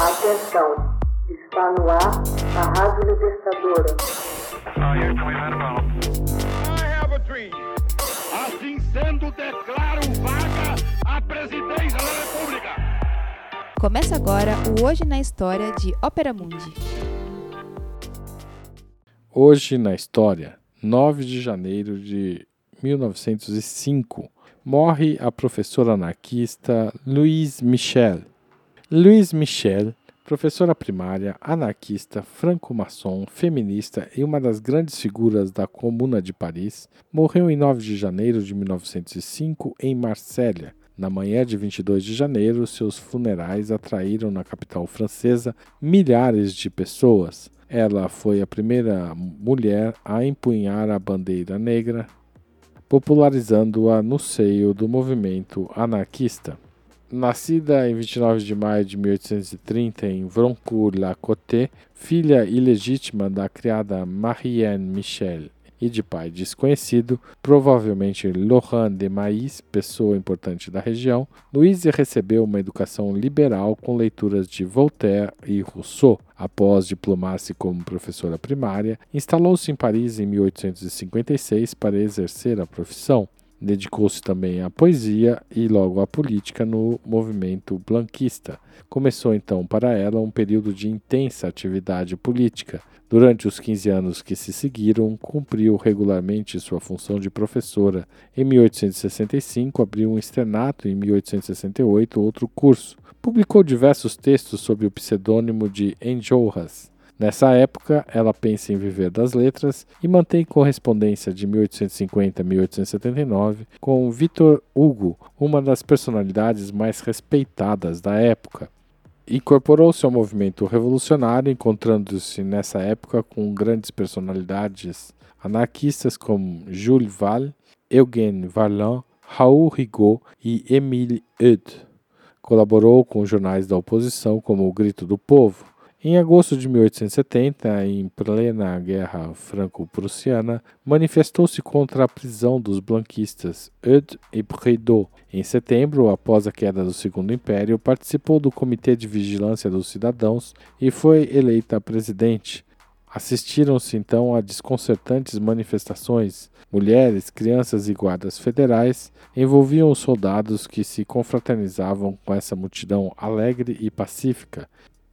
Atenção, está no ar a Rádio Libertadora. Assim sendo, declaro vaga a presidência da República. Começa agora o Hoje na História de Ópera Mundi. Hoje na História, 9 de janeiro de 1905, morre a professora anarquista Louise Michel. Louise Michel, professora primária, anarquista, franco-maçom, feminista e uma das grandes figuras da Comuna de Paris, morreu em 9 de janeiro de 1905 em Marsella. Na manhã de 22 de janeiro, seus funerais atraíram na capital francesa milhares de pessoas. Ela foi a primeira mulher a empunhar a bandeira negra, popularizando-a no seio do movimento anarquista. Nascida em 29 de maio de 1830 em Vroncourt-la-Côte, filha ilegítima da criada Marianne Michel e de pai desconhecido, provavelmente Laurent de Maïs, pessoa importante da região, Louise recebeu uma educação liberal com leituras de Voltaire e Rousseau. Após diplomar-se como professora primária, instalou-se em Paris em 1856 para exercer a profissão. Dedicou-se também à poesia e logo à política no movimento blanquista. Começou então para ela um período de intensa atividade política. Durante os 15 anos que se seguiram, cumpriu regularmente sua função de professora. Em 1865, abriu um externato e em 1868 outro curso. Publicou diversos textos sob o pseudônimo de Enjolras. Nessa época, ela pensa em viver das letras e mantém correspondência de 1850 a 1879 com Victor Hugo, uma das personalidades mais respeitadas da época. Incorporou-se ao movimento revolucionário, encontrando-se nessa época com grandes personalidades anarquistas como Jules Val, Eugène Varlin, Raoul Rigaud e Émile Eudes. Colaborou com jornais da oposição como O Grito do Povo. Em agosto de 1870, em plena Guerra Franco-Prussiana, manifestou-se contra a prisão dos blanquistas Eudes e Prideaux. Em setembro, após a queda do Segundo Império, participou do Comitê de Vigilância dos Cidadãos e foi eleita presidente. Assistiram-se então a desconcertantes manifestações. Mulheres, crianças e guardas federais envolviam os soldados que se confraternizavam com essa multidão alegre e pacífica.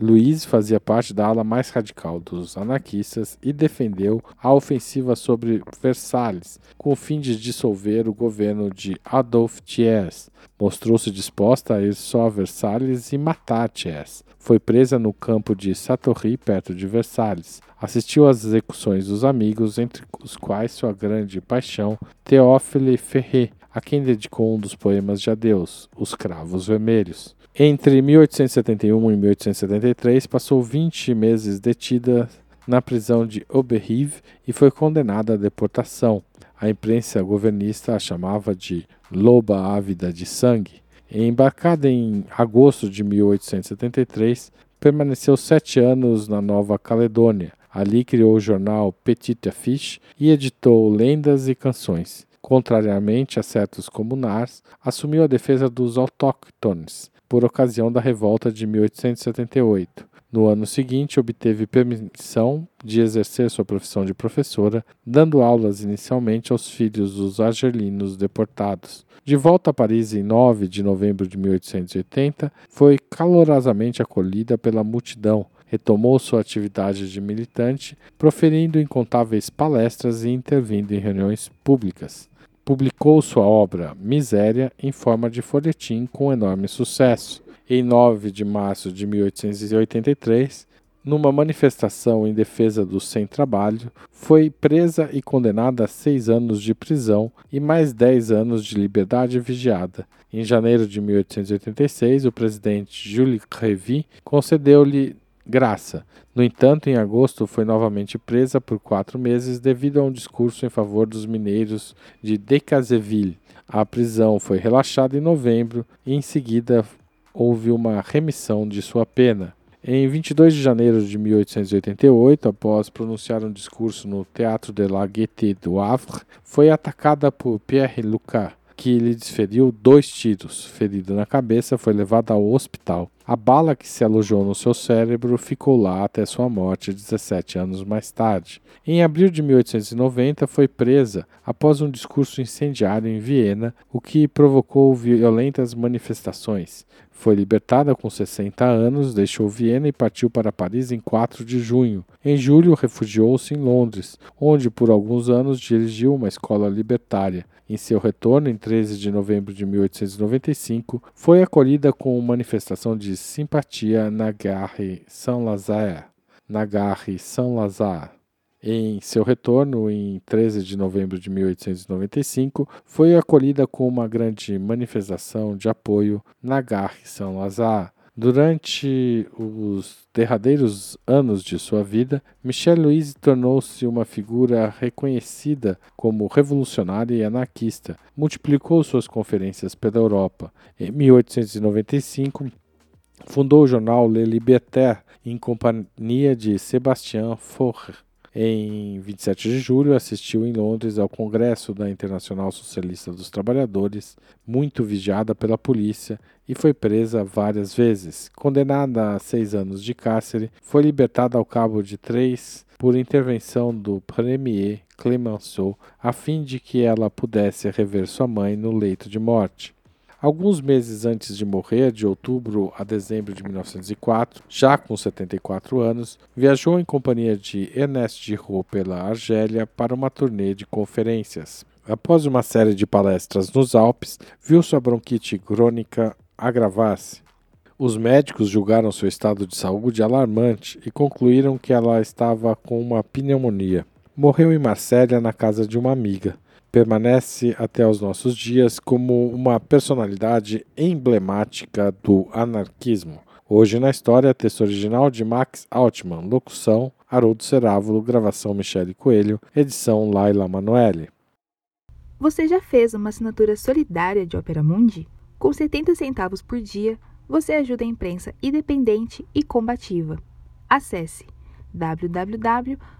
Luiz fazia parte da ala mais radical dos anarquistas e defendeu a ofensiva sobre Versalhes, com o fim de dissolver o governo de Adolphe Thiers. Mostrou-se disposta a ir só a Versalhes e matar Thiers. Foi presa no campo de Satory, perto de Versalhes. Assistiu às execuções dos amigos, entre os quais sua grande paixão, Théophile Ferré, a quem dedicou um dos poemas de adeus, Os Cravos Vermelhos. Entre 1871 e 1873, passou 20 meses detida na prisão de Oberrive e foi condenada à deportação. A imprensa governista a chamava de loba ávida de sangue. Embarcada em agosto de 1873, permaneceu sete anos na Nova Caledônia. Ali criou o jornal Petit Affiche e editou lendas e canções. Contrariamente a certos comunars, assumiu a defesa dos autóctones, por ocasião da revolta de 1878. No ano seguinte, obteve permissão de exercer sua profissão de professora, dando aulas inicialmente aos filhos dos argelinos deportados. De volta a Paris em 9 de novembro de 1880, foi calorosamente acolhida pela multidão. Retomou sua atividade de militante, proferindo incontáveis palestras e intervindo em reuniões públicas publicou sua obra Miséria em forma de folhetim com enorme sucesso. Em 9 de março de 1883, numa manifestação em defesa do sem-trabalho, foi presa e condenada a seis anos de prisão e mais dez anos de liberdade vigiada. Em janeiro de 1886, o presidente Jules Crévy concedeu-lhe graça. No entanto, em agosto foi novamente presa por quatro meses devido a um discurso em favor dos mineiros de Decazeville. A prisão foi relaxada em novembro e em seguida houve uma remissão de sua pena. Em 22 de janeiro de 1888, após pronunciar um discurso no Teatro de la Gaîté do Havre, foi atacada por Pierre Lucas, que lhe desferiu dois tiros. Ferida na cabeça, foi levada ao hospital. A bala que se alojou no seu cérebro ficou lá até sua morte 17 anos mais tarde. Em abril de 1890, foi presa após um discurso incendiário em Viena, o que provocou violentas manifestações. Foi libertada com 60 anos, deixou Viena e partiu para Paris em 4 de junho. Em julho, refugiou-se em Londres, onde por alguns anos dirigiu uma escola libertária. Em seu retorno, em 13 de novembro de 1895, foi acolhida com manifestação de simpatia na Gare Saint-Lazare. Na Gare Saint-Lazare. Em seu retorno, em 13 de novembro de 1895, foi acolhida com uma grande manifestação de apoio na Gare Saint-Lazare. Durante os derradeiros anos de sua vida, Michel Louise tornou-se uma figura reconhecida como revolucionária e anarquista. Multiplicou suas conferências pela Europa. Em 1895, fundou o jornal Le Libertaire em companhia de Sébastien Faure. Em 27 de julho, assistiu em Londres ao Congresso da Internacional Socialista dos Trabalhadores, muito vigiada pela polícia, e foi presa várias vezes. Condenada a seis anos de cárcere, foi libertada ao cabo de três por intervenção do Premier Clemenceau, a fim de que ela pudesse rever sua mãe no leito de morte. Alguns meses antes de morrer, de outubro a dezembro de 1904, já com 74 anos, viajou em companhia de Ernest Giraud pela Argélia para uma turnê de conferências. Após uma série de palestras nos Alpes, viu sua bronquite crônica agravar-se. Os médicos julgaram seu estado de saúde alarmante e concluíram que ela estava com uma pneumonia. Morreu em Marsella na casa de uma amiga permanece até os nossos dias como uma personalidade emblemática do anarquismo. Hoje na história, texto original de Max Altman, locução Haroldo Cerávulo, gravação Michele Coelho, edição Laila Manoeli. Você já fez uma assinatura solidária de Opera Mundi? Com 70 centavos por dia, você ajuda a imprensa independente e combativa. Acesse www.operamundi.com.br